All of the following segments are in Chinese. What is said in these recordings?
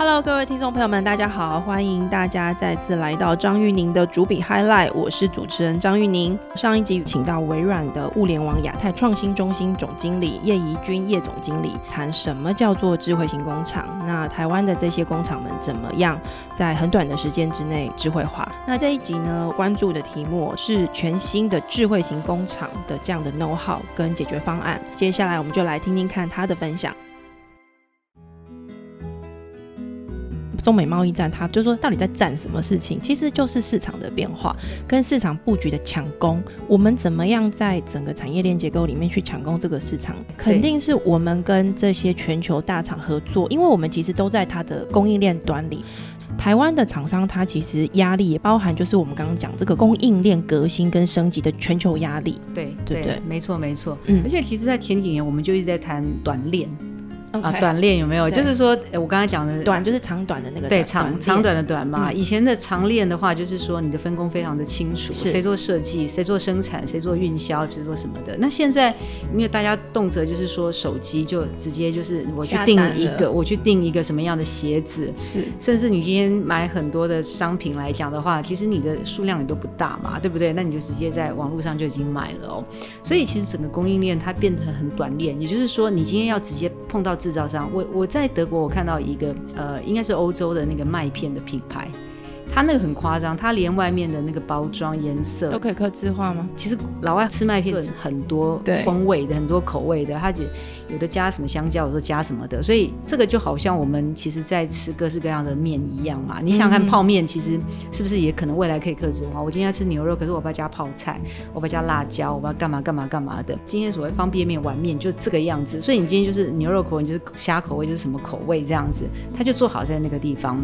Hello，各位听众朋友们，大家好！欢迎大家再次来到张玉宁的主笔 Highlight，我是主持人张玉宁。上一集请到微软的物联网亚太创新中心总经理叶怡君叶总经理谈什么叫做智慧型工厂。那台湾的这些工厂们怎么样在很短的时间之内智慧化？那这一集呢，关注的题目是全新的智慧型工厂的这样的 know how 跟解决方案。接下来我们就来听听看他的分享。中美贸易战，它就说到底在战什么事情？其实就是市场的变化跟市场布局的抢攻。我们怎么样在整个产业链结构里面去抢攻这个市场？肯定是我们跟这些全球大厂合作，因为我们其实都在它的供应链端里。台湾的厂商，它其实压力也包含，就是我们刚刚讲这个供应链革新跟升级的全球压力。对对对，没错没错。嗯，而且其实，在前几年，我们就一直在谈短链。啊，短链有没有？就是说，我刚才讲的短就是长短的那个对长长短的短嘛。以前的长链的话，就是说你的分工非常的清楚，谁做设计，谁做生产，谁做运销，谁做什么的。那现在因为大家动辄就是说手机就直接就是我去订一个，我去订一个什么样的鞋子，是甚至你今天买很多的商品来讲的话，其实你的数量也都不大嘛，对不对？那你就直接在网络上就已经买了哦。所以其实整个供应链它变得很短链，也就是说你今天要直接碰到。制造商，我我在德国，我看到一个呃，应该是欧洲的那个麦片的品牌，它那个很夸张，它连外面的那个包装颜色都可以刻字化吗？其实老外吃麦片很多风味的，很多口味的，它只。有的加什么香蕉，有的加什么的，所以这个就好像我们其实在吃各式各样的面一样嘛。你想看泡面，其实是不是也可能未来可以克制化？我今天吃牛肉，可是我不要加泡菜，我不要加辣椒，我要干嘛干嘛干嘛的。今天所谓方便面、碗面就这个样子，所以你今天就是牛肉口味，就是虾口味，就是什么口味这样子，它就做好在那个地方。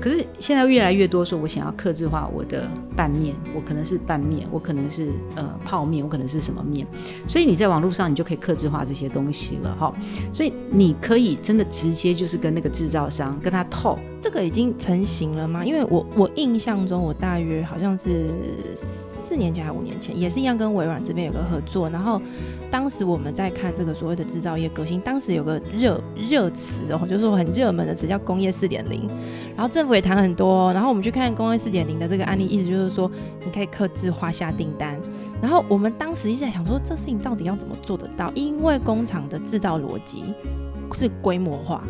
可是现在越来越多说，我想要克制化我的拌面，我可能是拌面，我可能是呃泡面，我可能是什么面，所以你在网络上你就可以克制化这些东西。了哈，所以你可以真的直接就是跟那个制造商跟他 talk，这个已经成型了吗？因为我我印象中，我大约好像是四年前还五年前，也是一样跟微软这边有个合作，然后当时我们在看这个所谓的制造业革新，当时有个热热词哦，就是说很热门的词叫工业四点零，然后政府也谈很多，然后我们去看工业四点零的这个案例，意思就是说你可以刻字化下订单。然后我们当时一直在想说，这事情到底要怎么做得到？因为工厂的制造逻辑是规模化。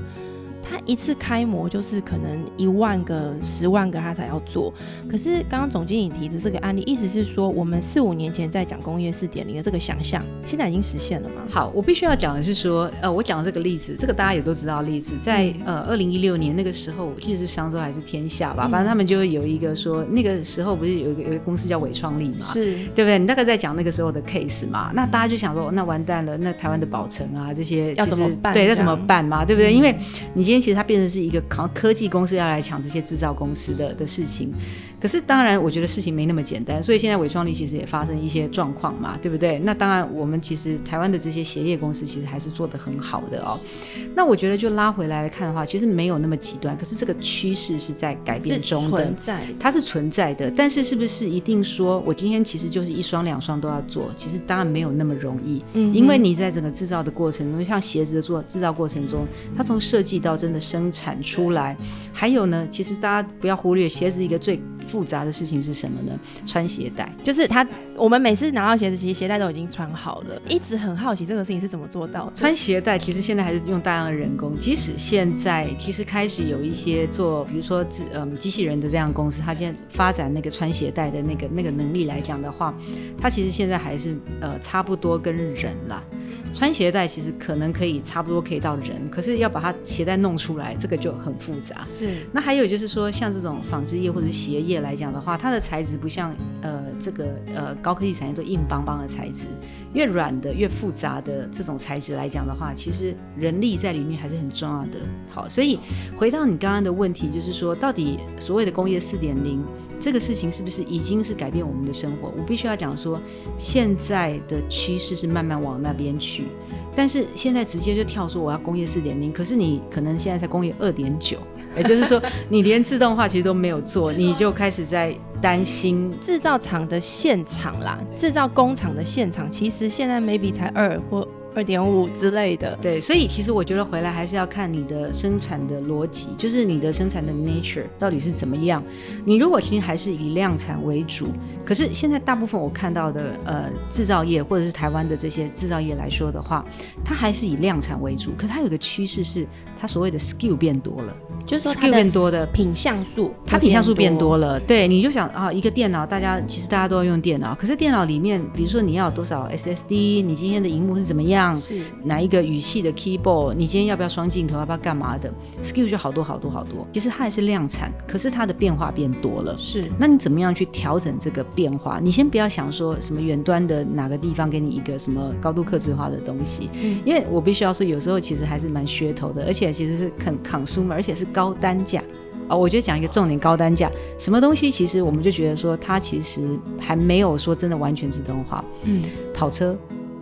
他一次开模就是可能一万个、十万个他才要做，可是刚刚总经理提的这个案例，意思是说我们四五年前在讲工业四点零的这个想象，现在已经实现了吗？好，我必须要讲的是说，呃，我讲的这个例子，这个大家也都知道例子，在呃二零一六年那个时候，我记得是商周还是天下吧，反正他们就有一个说，那个时候不是有一个有一个公司叫伟创力嘛，是对不对？你大概在讲那个时候的 case 嘛，那大家就想说，那完蛋了，那台湾的宝城啊这些要怎么办？对，要怎么办嘛，对不对？因为你今天其实它变成是一个。靠科技公司要来抢这些制造公司的的事情。可是当然，我觉得事情没那么简单，所以现在伪创力其实也发生一些状况嘛，对不对？那当然，我们其实台湾的这些鞋业公司其实还是做得很好的哦。那我觉得就拉回来来看的话，其实没有那么极端，可是这个趋势是在改变中的，它是存在的。但是是不是一定说我今天其实就是一双两双都要做？其实当然没有那么容易，嗯，因为你在整个制造的过程中，像鞋子的做制造过程中，它从设计到真的生产出来，还有呢，其实大家不要忽略鞋子一个最。复杂的事情是什么呢？穿鞋带，就是他。我们每次拿到鞋子，其实鞋带都已经穿好了。一直很好奇这个事情是怎么做到的。穿鞋带其实现在还是用大量的人工。即使现在其实开始有一些做，比如说机嗯机器人的这样公司，它现在发展那个穿鞋带的那个那个能力来讲的话，它其实现在还是呃差不多跟人啦。穿鞋带其实可能可以差不多可以到人，可是要把它鞋带弄出来，这个就很复杂。是。那还有就是说，像这种纺织业或者鞋业来讲的话，它的材质不像呃这个呃高科技产业都硬邦邦的材质，越软的越复杂的这种材质来讲的话，其实人力在里面还是很重要的。好，所以回到你刚刚的问题，就是说到底所谓的工业四点零。这个事情是不是已经是改变我们的生活？我必须要讲说，现在的趋势是慢慢往那边去，但是现在直接就跳说我要工业四点零，可是你可能现在才工业二点九，也就是说 你连自动化其实都没有做，你就开始在担心制造厂的现场啦，制造工厂的现场其实现在 maybe 才二或。二点五之类的。对，所以其实我觉得回来还是要看你的生产的逻辑，就是你的生产的 nature 到底是怎么样。你如果其实还是以量产为主，可是现在大部分我看到的呃制造业或者是台湾的这些制造业来说的话，它还是以量产为主。可它有个趋势是，它所谓的 skill 变多了，就是说 skill 变多的品相数，它品相数变多了。对，你就想啊，一个电脑，大家其实大家都要用电脑，可是电脑里面，比如说你要多少 SSD，你今天的荧幕是怎么样，是哪一个语系的 keyboard，你今天要不要双镜头，要不要干嘛的，skill 就好多好多好多。其实它还是量产，可是它的变化变多了。是，那你怎么样去调整这个变化？你先不要想说什么远端的哪个地方给你一个什么高度克制化的东西，嗯，因为我必须要说，有时候其实还是蛮噱头的，而且其实是肯 consumer，而且是高单价。啊，我觉得讲一个重点，高单价，什么东西其实我们就觉得说，它其实还没有说真的完全自动化。嗯，跑车。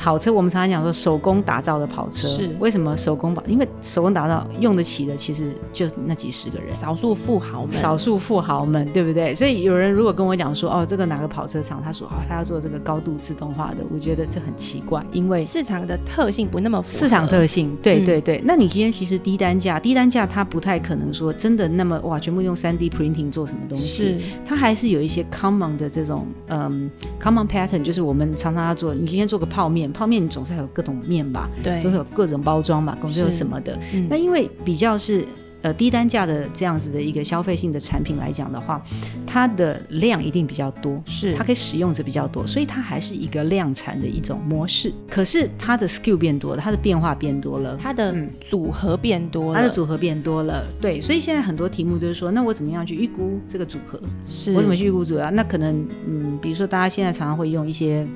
跑车，我们常常讲说手工打造的跑车，是为什么手工跑？因为手工打造用得起的，其实就那几十个人，少数富豪们，少数富豪们，对不对？所以有人如果跟我讲说，哦，这个哪个跑车厂，他说哦，他要做这个高度自动化的，我觉得这很奇怪，因为市场的特性不那么市场特性，对对对。那你今天其实低单价，低单价它不太可能说真的那么哇，全部用三 D printing 做什么东西，是它还是有一些 common 的这种嗯 common pattern，就是我们常常要做。你今天做个泡面，泡面你总是有。各种面吧，对，总是有各种包装吧，总是有什么的。那因为比较是呃低单价的这样子的一个消费性的产品来讲的话，它的量一定比较多，是它可以使用者比较多，所以它还是一个量产的一种模式。可是它的 skill 变多了，它的变化变多了，它的组合变多了，它的组合变多了。对，所以现在很多题目就是说，那我怎么样去预估这个组合？是我怎么去预估组合？那可能嗯，比如说大家现在常常会用一些。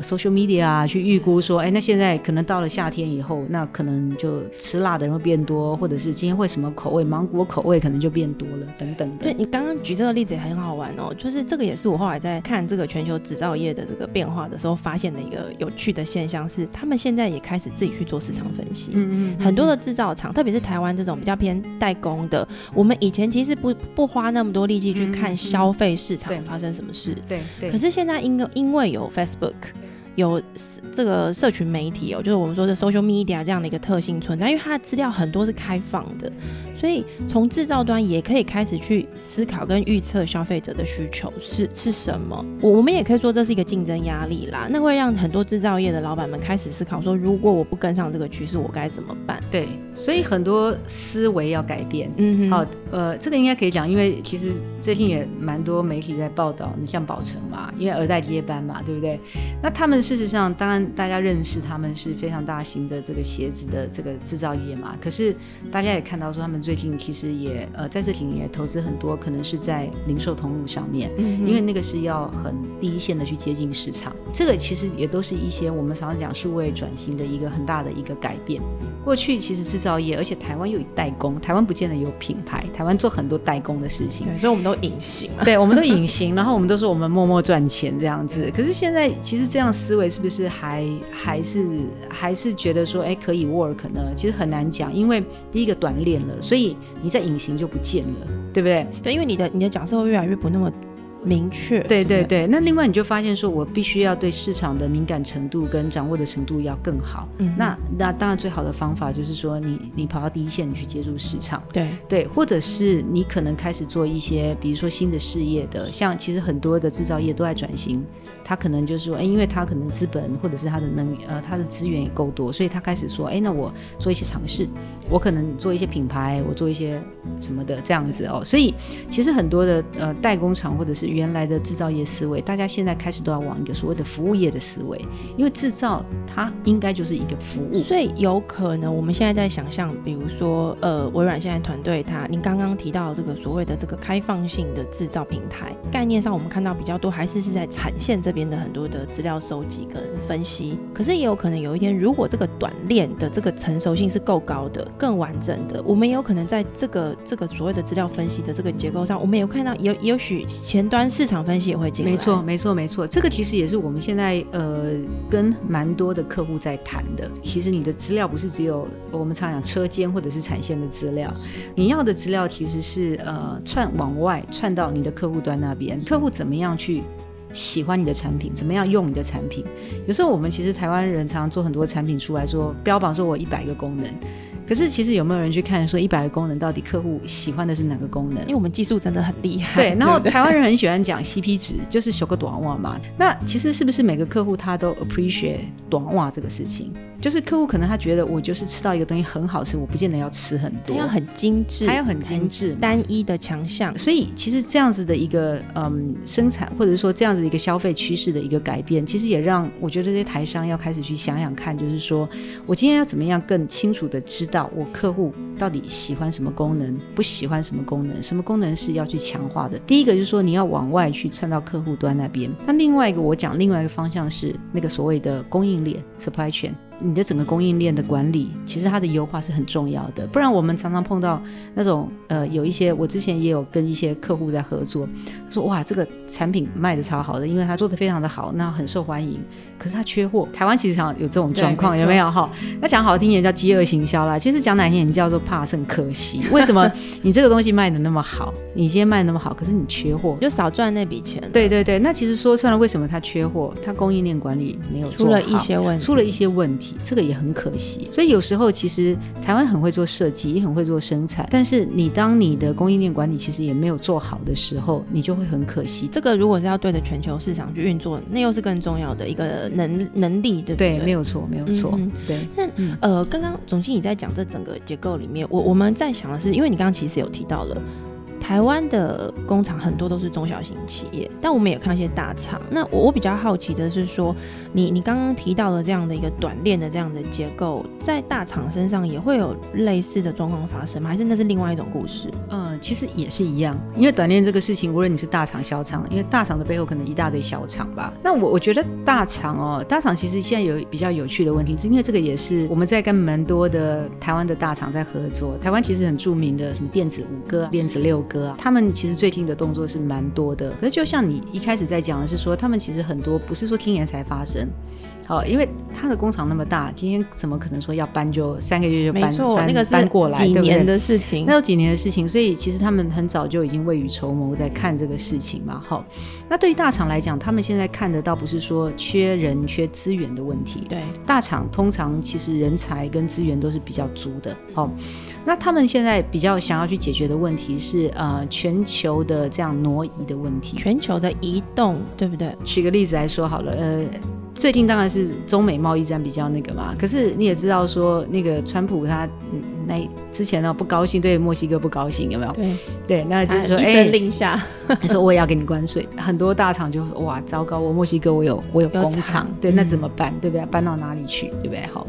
social media 啊，去预估说，哎，那现在可能到了夏天以后，那可能就吃辣的人会变多，或者是今天会什么口味，芒果口味可能就变多了，等等的。对你刚刚举这个例子也很好玩哦，就是这个也是我后来在看这个全球制造业的这个变化的时候发现的一个有趣的现象，是他们现在也开始自己去做市场分析。嗯嗯。很多的制造厂，特别是台湾这种比较偏代工的，我们以前其实不不花那么多力气去看消费市场发生什么事。对对。可是现在因因为有 Facebook。有这个社群媒体哦，就是我们说的 social media 这样的一个特性存在，因为它的资料很多是开放的。所以从制造端也可以开始去思考跟预测消费者的需求是是什么。我我们也可以说这是一个竞争压力啦，那会让很多制造业的老板们开始思考说，如果我不跟上这个趋势，我该怎么办？对，所以很多思维要改变。嗯，好，呃，这个应该可以讲，因为其实最近也蛮多媒体在报道，你像宝成嘛，因为二代接班嘛，对不对？那他们事实上，当然大家认识他们是非常大型的这个鞋子的这个制造业嘛，可是大家也看到说他们。最近其实也呃在这几年投资很多，可能是在零售通路上面，嗯因为那个是要很第一线的去接近市场。这个其实也都是一些我们常常讲数位转型的一个很大的一个改变。过去其实制造业，而且台湾又有代工，台湾不见得有品牌，台湾做很多代工的事情，对，所以我们都隐形，对，我们都隐形，然后我们都说我们默默赚钱这样子。可是现在其实这样思维是不是还还是还是觉得说哎可以 work 呢？其实很难讲，因为第一个短练了，所以。你在隐形就不见了，对不对？对，因为你的你的角色会越来越不那么明确。对对对，那另外你就发现说，我必须要对市场的敏感程度跟掌握的程度要更好。嗯，那那当然最好的方法就是说，你你跑到第一线你去接触市场。对对，或者是你可能开始做一些，比如说新的事业的，像其实很多的制造业都在转型。他可能就是说，哎，因为他可能资本或者是他的能呃，他的资源也够多，所以他开始说，哎，那我做一些尝试，我可能做一些品牌，我做一些什么的这样子哦。所以其实很多的呃代工厂或者是原来的制造业思维，大家现在开始都要往一个所谓的服务业的思维，因为制造它应该就是一个服务。所以有可能我们现在在想象，比如说呃，微软现在团队它，您刚刚提到这个所谓的这个开放性的制造平台概念上，我们看到比较多还是是在产线这边。的很多的资料收集跟分析，可是也有可能有一天，如果这个短链的这个成熟性是够高的、更完整的，我们也有可能在这个这个所谓的资料分析的这个结构上，我们有看到有也许前端市场分析也会进来。没错，没错，没错。这个其实也是我们现在呃跟蛮多的客户在谈的。其实你的资料不是只有我们常讲车间或者是产线的资料，你要的资料其实是呃串往外串到你的客户端那边，客户怎么样去。喜欢你的产品，怎么样用你的产品。有时候我们其实台湾人常常做很多产品出来说，标榜说我一百个功能。可是其实有没有人去看说一百个功能到底客户喜欢的是哪个功能？因为我们技术真的很厉害。对，然后台湾人很喜欢讲 CP 值，就是修个短袜嘛。那其实是不是每个客户他都 appreciate 短袜这个事情？就是客户可能他觉得我就是吃到一个东西很好吃，我不见得要吃很多，要很精致，还要很精致，单一的强项。所以其实这样子的一个嗯生产，或者说这样子的一个消费趋势的一个改变，其实也让我觉得这些台商要开始去想想看，就是说我今天要怎么样更清楚的知道我客户到底喜欢什么功能，不喜欢什么功能，什么功能是要去强化的。第一个就是说你要往外去窜到客户端那边，那另外一个我讲另外一个方向是那个所谓的供应链 supply chain。你的整个供应链的管理，其实它的优化是很重要的。不然我们常常碰到那种呃，有一些我之前也有跟一些客户在合作，他说哇，这个产品卖的超好的，因为他做的非常的好，那很受欢迎。可是他缺货，台湾其实常有这种状况，有没有哈？那讲好听点叫饥饿行销啦，其实讲难听点叫做怕剩可惜。为什么你这个东西卖的那么好，你今天卖那么好，可是你缺货，就少赚那笔钱。对对对，那其实说穿了，为什么他缺货？他供应链管理没有出了一些问题，出了一些问题。这个也很可惜，所以有时候其实台湾很会做设计，也很会做生产，但是你当你的供应链管理其实也没有做好的时候，你就会很可惜。这个如果是要对着全球市场去运作，那又是更重要的一个能能力，对不对？没有错，没有错。对。但呃，刚刚总经理在讲这整个结构里面，我我们在想的是，因为你刚刚其实有提到了。台湾的工厂很多都是中小型企业，但我们也看到一些大厂。那我我比较好奇的是说，你你刚刚提到的这样的一个短链的这样的结构，在大厂身上也会有类似的状况发生吗？还是那是另外一种故事？嗯，其实也是一样，因为短链这个事情，无论你是大厂小厂，因为大厂的背后可能一大堆小厂吧。那我我觉得大厂哦，大厂其实现在有比较有趣的问题，是因为这个也是我们在跟蛮多的台湾的大厂在合作。台湾其实很著名的什么电子五哥、电子六哥啊。他们其实最近的动作是蛮多的，可是就像你一开始在讲的是说，他们其实很多不是说今年才发生。好，因为他的工厂那么大，今天怎么可能说要搬就三个月就搬？没错，那个搬过来，几年的事情，那有几年的事情，所以其实他们很早就已经未雨绸缪在看这个事情嘛。好，那对于大厂来讲，他们现在看的倒不是说缺人缺资源的问题，对，大厂通常其实人才跟资源都是比较足的。好，那他们现在比较想要去解决的问题是呃全球的这样挪移的问题，全球的移动，对不对？举个例子来说好了，呃。最近当然是中美贸易战比较那个嘛，可是你也知道说那个川普他那之前呢不高兴，对墨西哥不高兴，有没有？对对，那就是说一声令下，他说我也要给你关税，很多大厂就哇糟糕，我墨西哥我有我有工厂，对，那怎么办？对不对？搬到哪里去？对不对？好。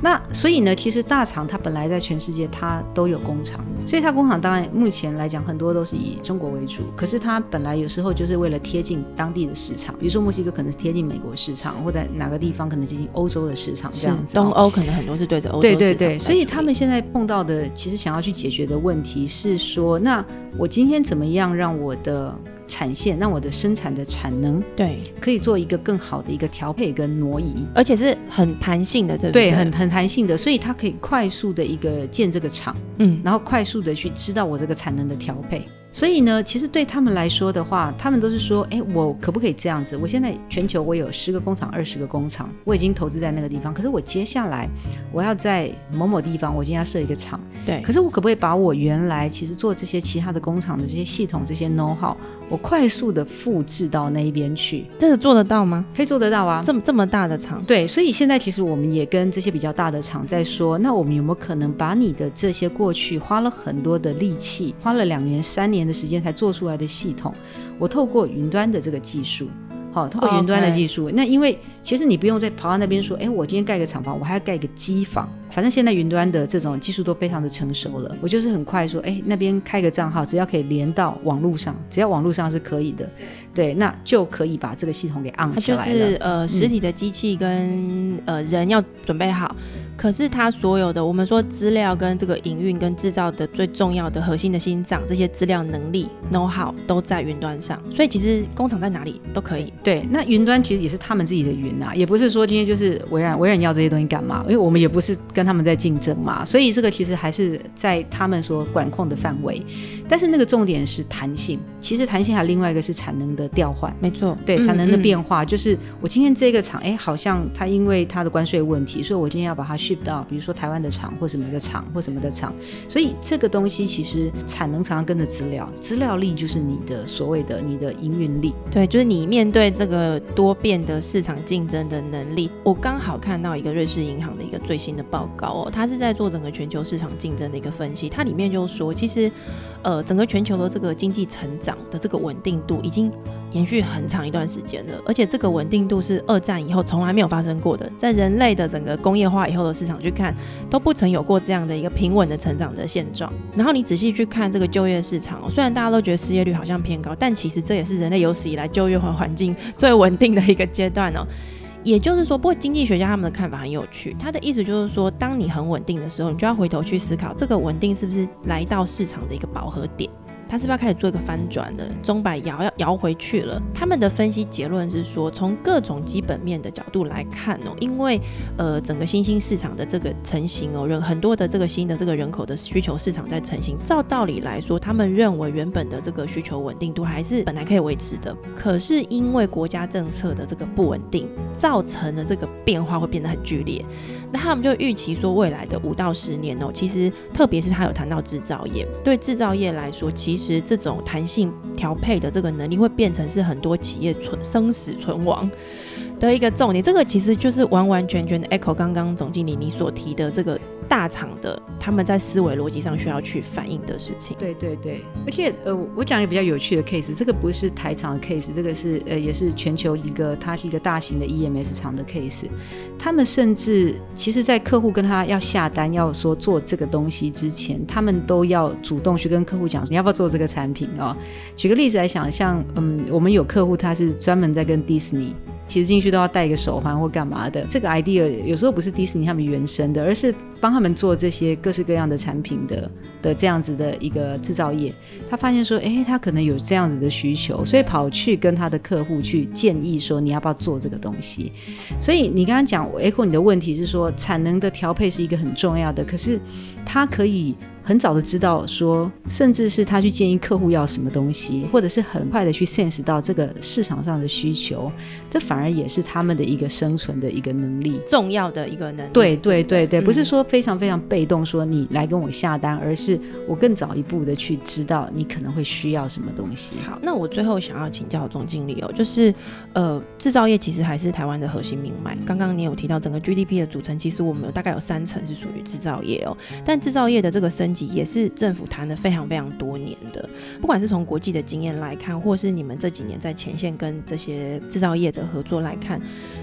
那所以呢，其实大厂它本来在全世界它都有工厂，所以它工厂当然目前来讲很多都是以中国为主。可是它本来有时候就是为了贴近当地的市场，比如说墨西哥可能是贴近美国市场，或者哪个地方可能接近欧洲的市场这样子。东欧可能很多是对着欧洲对对对，所以他们现在碰到的其实想要去解决的问题是说，那我今天怎么样让我的产线让我的生产的产能对可以做一个更好的一个调配跟挪移，而且是很弹性的，对不对？很很弹性的，所以它可以快速的一个建这个厂，嗯，然后快速的去知道我这个产能的调配。所以呢，其实对他们来说的话，他们都是说，哎，我可不可以这样子？我现在全球我有十个工厂、二十个工厂，我已经投资在那个地方。可是我接下来我要在某某地方，我今天要设一个厂。对。可是我可不可以把我原来其实做这些其他的工厂的这些系统、这些 know how，我快速的复制到那一边去？这个做得到吗？可以做得到啊！这么这么大的厂。对。所以现在其实我们也跟这些比较大的厂在说，那我们有没有可能把你的这些过去花了很多的力气，花了两年、三年的时间才做出。来的系统，我透过云端的这个技术，好，透过云端的技术，那因为其实你不用再跑到那边说，哎，我今天盖个厂房，我还要盖个机房，反正现在云端的这种技术都非常的成熟了，我就是很快说，哎，那边开个账号，只要可以连到网络上，只要网络上是可以的，对，那就可以把这个系统给按起来了。就是呃，实体的机器跟呃人要准备好。可是它所有的，我们说资料跟这个营运跟制造的最重要的核心的心脏，这些资料能力 know how 都在云端上，所以其实工厂在哪里都可以。对，那云端其实也是他们自己的云啊，也不是说今天就是微软微软要这些东西干嘛？因为我们也不是跟他们在竞争嘛，所以这个其实还是在他们所管控的范围。但是那个重点是弹性。其实弹性还有另外一个是产能的调换，没错，对产能的变化，就是我今天这个厂，哎，好像它因为它的关税问题，所以我今天要把它 ship 到，比如说台湾的厂或什么的厂或什么的厂，所以这个东西其实产能常常跟着资料，资料力就是你的所谓的你的营运力，对，就是你面对这个多变的市场竞争的能力。我刚好看到一个瑞士银行的一个最新的报告哦，它是在做整个全球市场竞争的一个分析，它里面就说，其实。呃，整个全球的这个经济成长的这个稳定度已经延续很长一段时间了，而且这个稳定度是二战以后从来没有发生过的，在人类的整个工业化以后的市场去看，都不曾有过这样的一个平稳的成长的现状。然后你仔细去看这个就业市场，虽然大家都觉得失业率好像偏高，但其实这也是人类有史以来就业环环境最稳定的一个阶段哦。也就是说，不过经济学家他们的看法很有趣。他的意思就是说，当你很稳定的时候，你就要回头去思考，这个稳定是不是来到市场的一个饱和点。它是不是要开始做一个翻转了？钟摆摇要摇回去了。他们的分析结论是说，从各种基本面的角度来看哦，因为呃整个新兴市场的这个成型哦，人很多的这个新的这个人口的需求市场在成型。照道理来说，他们认为原本的这个需求稳定度还是本来可以维持的。可是因为国家政策的这个不稳定，造成了这个变化会变得很剧烈。那他们就预期说，未来的五到十年哦，其实特别是他有谈到制造业，对制造业来说，其其实这种弹性调配的这个能力会变成是很多企业存生死存亡。的一个重点，这个其实就是完完全全的 echo 刚刚总经理你所提的这个大厂的他们在思维逻辑上需要去反映的事情。对对对，而且呃，我讲一个比较有趣的 case，这个不是台厂的 case，这个是呃也是全球一个它是一个大型的 EMS 厂的 case。他们甚至其实，在客户跟他要下单要说做这个东西之前，他们都要主动去跟客户讲你要不要做这个产品哦。举个例子来想，像嗯，我们有客户他是专门在跟迪士尼。其实进去都要戴一个手环或干嘛的。这个 idea 有时候不是迪士尼他们原生的，而是帮他们做这些各式各样的产品的的这样子的一个制造业。他发现说，哎，他可能有这样子的需求，所以跑去跟他的客户去建议说，你要不要做这个东西？所以你刚刚讲，echo 你的问题是说，产能的调配是一个很重要的，可是它可以。很早的知道说，甚至是他去建议客户要什么东西，或者是很快的去 sense 到这个市场上的需求，这反而也是他们的一个生存的一个能力，重要的一个能力。对对对对，不是说非常非常被动，说你来跟我下单，而是我更早一步的去知道你可能会需要什么东西。好，那我最后想要请教总经理哦，就是呃，制造业其实还是台湾的核心命脉。刚刚你有提到整个 GDP 的组成，其实我们有大概有三成是属于制造业哦，但制造业的这个升也是政府谈了非常非常多年的，不管是从国际的经验来看，或是你们这几年在前线跟这些制造业者合作来看，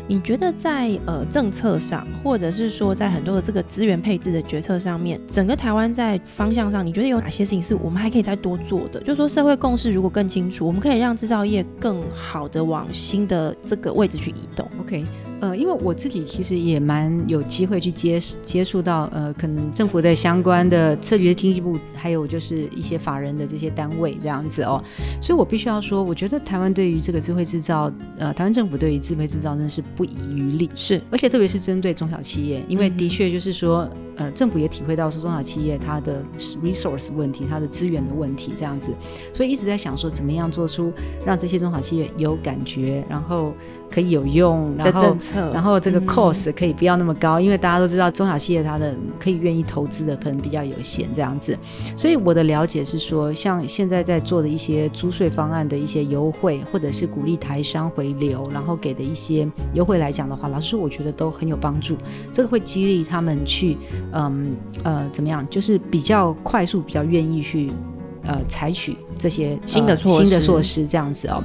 你觉得在呃政策上，或者是说在很多的这个资源配置的决策上面，整个台湾在方向上，你觉得有哪些事情是我们还可以再多做的？就说社会共识如果更清楚，我们可以让制造业更好的往新的这个位置去移动。OK。呃，因为我自己其实也蛮有机会去接接触到，呃，可能政府的相关的策略经济部，还有就是一些法人的这些单位这样子哦，所以我必须要说，我觉得台湾对于这个智慧制造，呃，台湾政府对于智慧制造真的是不遗余力，是，而且特别是针对中小企业，因为的确就是说，呃，政府也体会到是中小企业它的 resource 问题，它的资源的问题这样子，所以一直在想说，怎么样做出让这些中小企业有感觉，然后。可以有用，然后然后这个 cost 可以不要那么高，因为大家都知道中小企业它的可以愿意投资的可能比较有限这样子，所以我的了解是说，像现在在做的一些租税方案的一些优惠，或者是鼓励台商回流，然后给的一些优惠来讲的话，老师我觉得都很有帮助，这个会激励他们去，嗯呃怎么样，就是比较快速，比较愿意去呃采取这些新的新的措施这样子哦。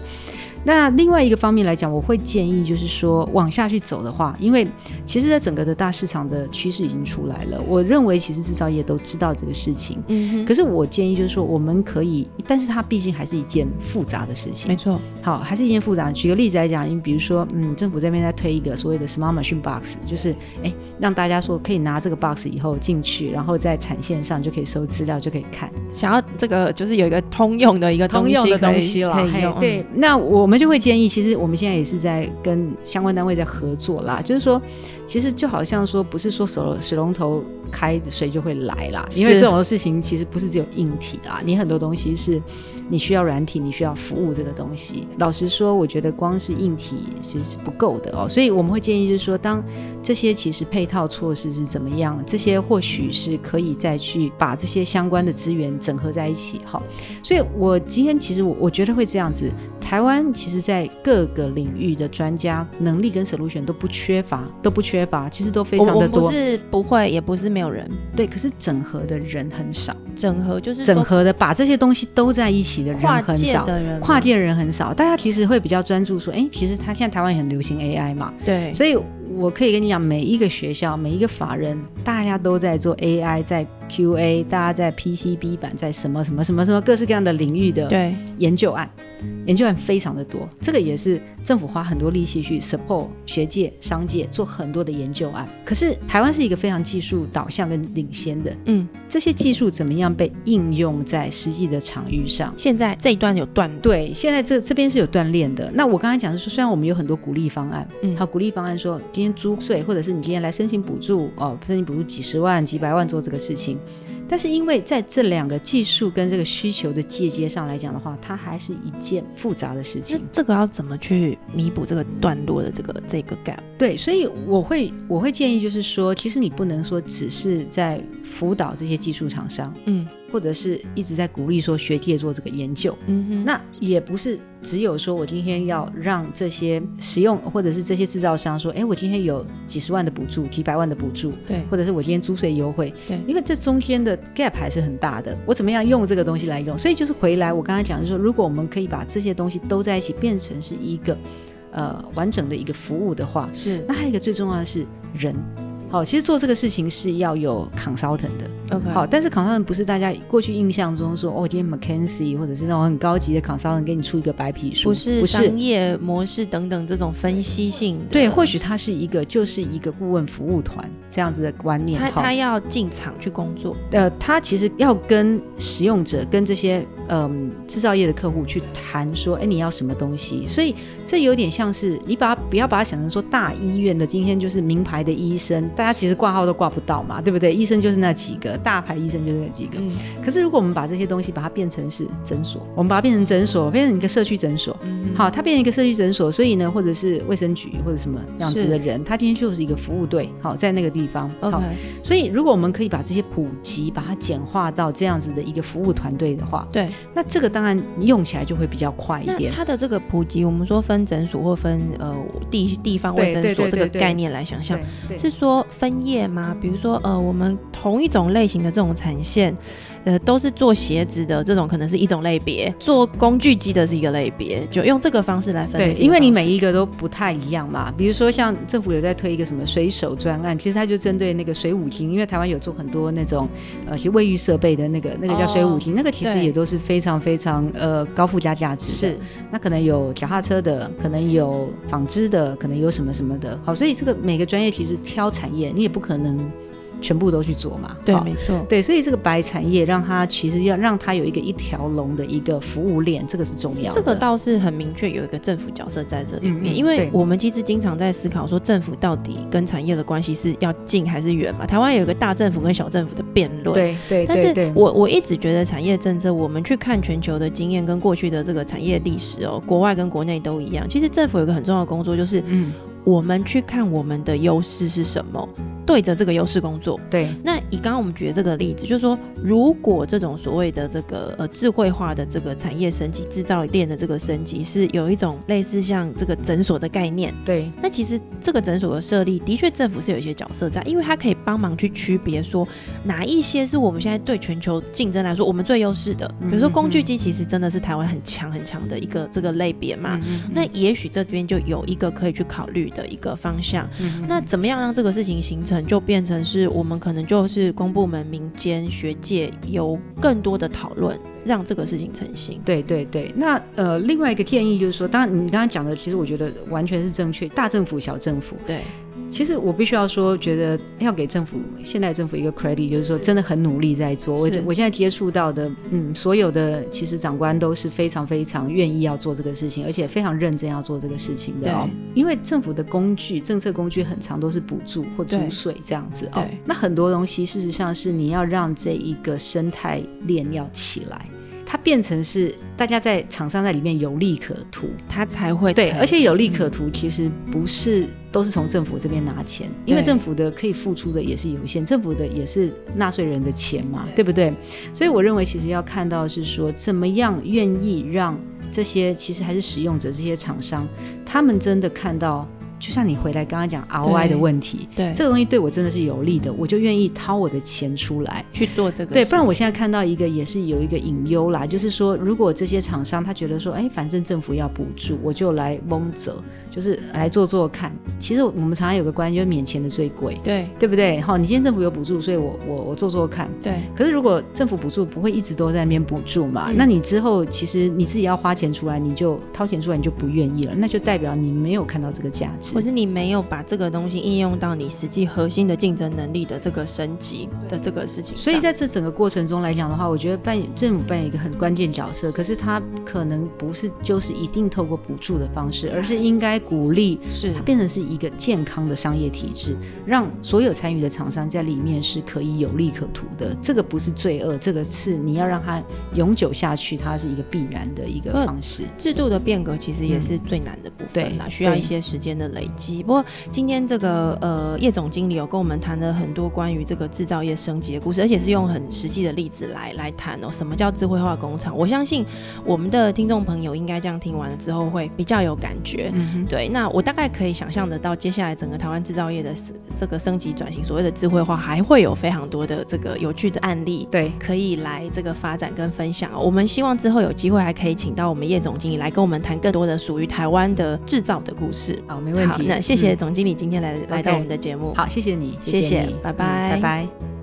那另外一个方面来讲，我会建议就是说往下去走的话，因为其实在整个的大市场的趋势已经出来了。我认为其实制造业都知道这个事情，嗯，可是我建议就是说我们可以，但是它毕竟还是一件复杂的事情，没错。好，还是一件复杂。举个例子来讲，你比如说，嗯，政府这边在推一个所谓的 smart machine box，就是哎让大家说可以拿这个 box 以后进去，然后在产线上就可以收资料，就可以看。想要这个就是有一个通用的一个通用的东西了。对，那我们。就会建议，其实我们现在也是在跟相关单位在合作啦，就是说，其实就好像说，不是说水水龙头开水就会来啦，因为这种事情其实不是只有硬体啦，你很多东西是你需要软体，你需要服务这个东西。老实说，我觉得光是硬体其实是不够的哦，所以我们会建议就是说，当这些其实配套措施是怎么样，这些或许是可以再去把这些相关的资源整合在一起。哈，所以我今天其实我我觉得会这样子。台湾其实，在各个领域的专家能力跟 solution 都不缺乏，都不缺乏，其实都非常的多。不是不会，也不是没有人，对。可是整合的人很少，整合就是整合的把这些东西都在一起的人很少，跨界的人很少。大家其实会比较专注说，哎，其实他现在台湾也很流行 AI 嘛，对，所以。我可以跟你讲，每一个学校，每一个法人，大家都在做 AI，在 QA，大家在 PCB 板，在什么什么什么什么各式各样的领域的研究案，研究案非常的多。这个也是政府花很多力气去 support 学界、商界做很多的研究案。可是台湾是一个非常技术导向跟领先的，嗯，这些技术怎么样被应用在实际的场域上？现在这一段有断，对，现在这这边是有锻炼的。那我刚才讲是说，虽然我们有很多鼓励方案，嗯，好，鼓励方案说今天。租税，或者是你今天来申请补助哦，申请补助几十万、几百万做这个事情。但是因为在这两个技术跟这个需求的界接上来讲的话，它还是一件复杂的事情。这个要怎么去弥补这个段落的这个这个 gap？对，所以我会我会建议就是说，其实你不能说只是在辅导这些技术厂商，嗯，或者是一直在鼓励说学界做这个研究，嗯哼，那也不是只有说我今天要让这些使用或者是这些制造商说，哎，我今天有几十万的补助、几百万的补助，对，或者是我今天租税优惠，对，因为这中间的。gap 还是很大的，我怎么样用这个东西来用？所以就是回来，我刚才讲就是说，如果我们可以把这些东西都在一起，变成是一个呃完整的一个服务的话，是。那还有一个最重要的是人。好，其实做这个事情是要有 consultant 的，OK。好，但是 consultant 不是大家过去印象中说，哦，今天 McKinsey 或者是那种很高级的 consultant 给你出一个白皮书，不是商业模式等等这种分析性。对，或许他是一个就是一个顾问服务团这样子的观念。他他要进场去工作，呃，他其实要跟使用者、跟这些嗯制造业的客户去谈说，哎，你要什么东西？所以这有点像是你把不要把它想成说大医院的今天就是名牌的医生。大家其实挂号都挂不到嘛，对不对？医生就是那几个大牌医生就是那几个。可是如果我们把这些东西把它变成是诊所，我们把它变成诊所，变成一个社区诊所，好，它变成一个社区诊所，所以呢，或者是卫生局或者什么样子的人，他今天就是一个服务队，好，在那个地方。好，所以如果我们可以把这些普及，把它简化到这样子的一个服务团队的话，对，那这个当然用起来就会比较快一点。它的这个普及，我们说分诊所或分呃地地方卫生所这个概念来想象，是说。分业吗？比如说，呃，我们同一种类型的这种产线。呃，都是做鞋子的这种，可能是一种类别；做工具机的是一个类别，就用这个方式来分。对，因为你每一个都不太一样嘛。比如说，像政府有在推一个什么水手专案，其实它就针对那个水五金，因为台湾有做很多那种呃些卫浴设备的那个那个叫水五金，那个其实也都是非常非常呃高附加价值的。是，那可能有脚踏车的，可能有纺织的，可能有什么什么的。好，所以这个每个专业其实挑产业，你也不可能。全部都去做嘛？对，没错。对，所以这个白产业让它其实要让它有一个一条龙的一个服务链，这个是重要的。这个倒是很明确有一个政府角色在这里面，因为我们其实经常在思考说政府到底跟产业的关系是要近还是远嘛？台湾有一个大政府跟小政府的辩论。对对。但是我我一直觉得产业政策，我们去看全球的经验跟过去的这个产业历史哦，国外跟国内都一样。其实政府有一个很重要的工作就是，嗯，我们去看我们的优势是什么。对着这个优势工作，对。那以刚刚我们举的这个例子，就是说，如果这种所谓的这个呃智慧化的这个产业升级、制造链的这个升级，是有一种类似像这个诊所的概念，对。那其实这个诊所的设立，的确政府是有一些角色在，因为它可以帮忙去区别说哪一些是我们现在对全球竞争来说我们最优势的。比如说工具机，其实真的是台湾很强很强的一个这个类别嘛。那也许这边就有一个可以去考虑的一个方向。那怎么样让这个事情形成？就变成是我们可能就是公部门、民间、学界有更多的讨论，让这个事情成型。对对对，那呃，另外一个建议就是说，当然你刚刚讲的，其实我觉得完全是正确。大政府、小政府，对。其实我必须要说，觉得要给政府现代政府一个 credit，就是说真的很努力在做。我我现在接触到的，嗯，所有的其实长官都是非常非常愿意要做这个事情，而且非常认真要做这个事情的哦。因为政府的工具、政策工具很长，都是补助或租税这样子哦。那很多东西事实上是你要让这一个生态链要起来。它变成是大家在厂商在里面有利可图，它才会对，而且有利可图其实不是都是从政府这边拿钱，因为政府的可以付出的也是有限，政府的也是纳税人的钱嘛，对不对？所以我认为其实要看到是说怎么样愿意让这些其实还是使用者这些厂商，他们真的看到。就像你回来刚刚讲 ROI 的问题，对这个东西对我真的是有利的，我就愿意掏我的钱出来去做这个。对，不然我现在看到一个也是有一个隐忧啦，就是说如果这些厂商他觉得说，哎，反正政府要补助，我就来蒙责。就是来做做看，其实我们常常有个观念，就是免钱的最贵，对对不对？好，你今天政府有补助，所以我我我做做看，对。可是如果政府补助不会一直都在那边补助嘛，那你之后其实你自己要花钱出来，你就掏钱出来，你就不愿意了，那就代表你没有看到这个价值，或是你没有把这个东西应用到你实际核心的竞争能力的这个升级的这个事情。所以在这整个过程中来讲的话，我觉得扮演政府扮演一个很关键角色，可是它可能不是就是一定透过补助的方式，而是应该鼓励。是它变成是一个健康的商业体制，让所有参与的厂商在里面是可以有利可图的。这个不是罪恶，这个是你要让它永久下去，它是一个必然的一个方式。制度的变革其实也是最难的部分啦，需要一些时间的累积。不过今天这个呃叶总经理有跟我们谈了很多关于这个制造业升级的故事，而且是用很实际的例子来来谈哦。什么叫智慧化工厂？我相信我们的听众朋友应该这样听完了之后会比较有感觉。嗯，对。那我大概。可以想象得到，接下来整个台湾制造业的这个升级转型，所谓的智慧化，还会有非常多的这个有趣的案例，对，可以来这个发展跟分享。我们希望之后有机会还可以请到我们叶总经理来跟我们谈更多的属于台湾的制造的故事。好，没问题。那谢谢总经理今天来来到我们的节目。好，谢谢你，谢谢，拜拜，拜拜。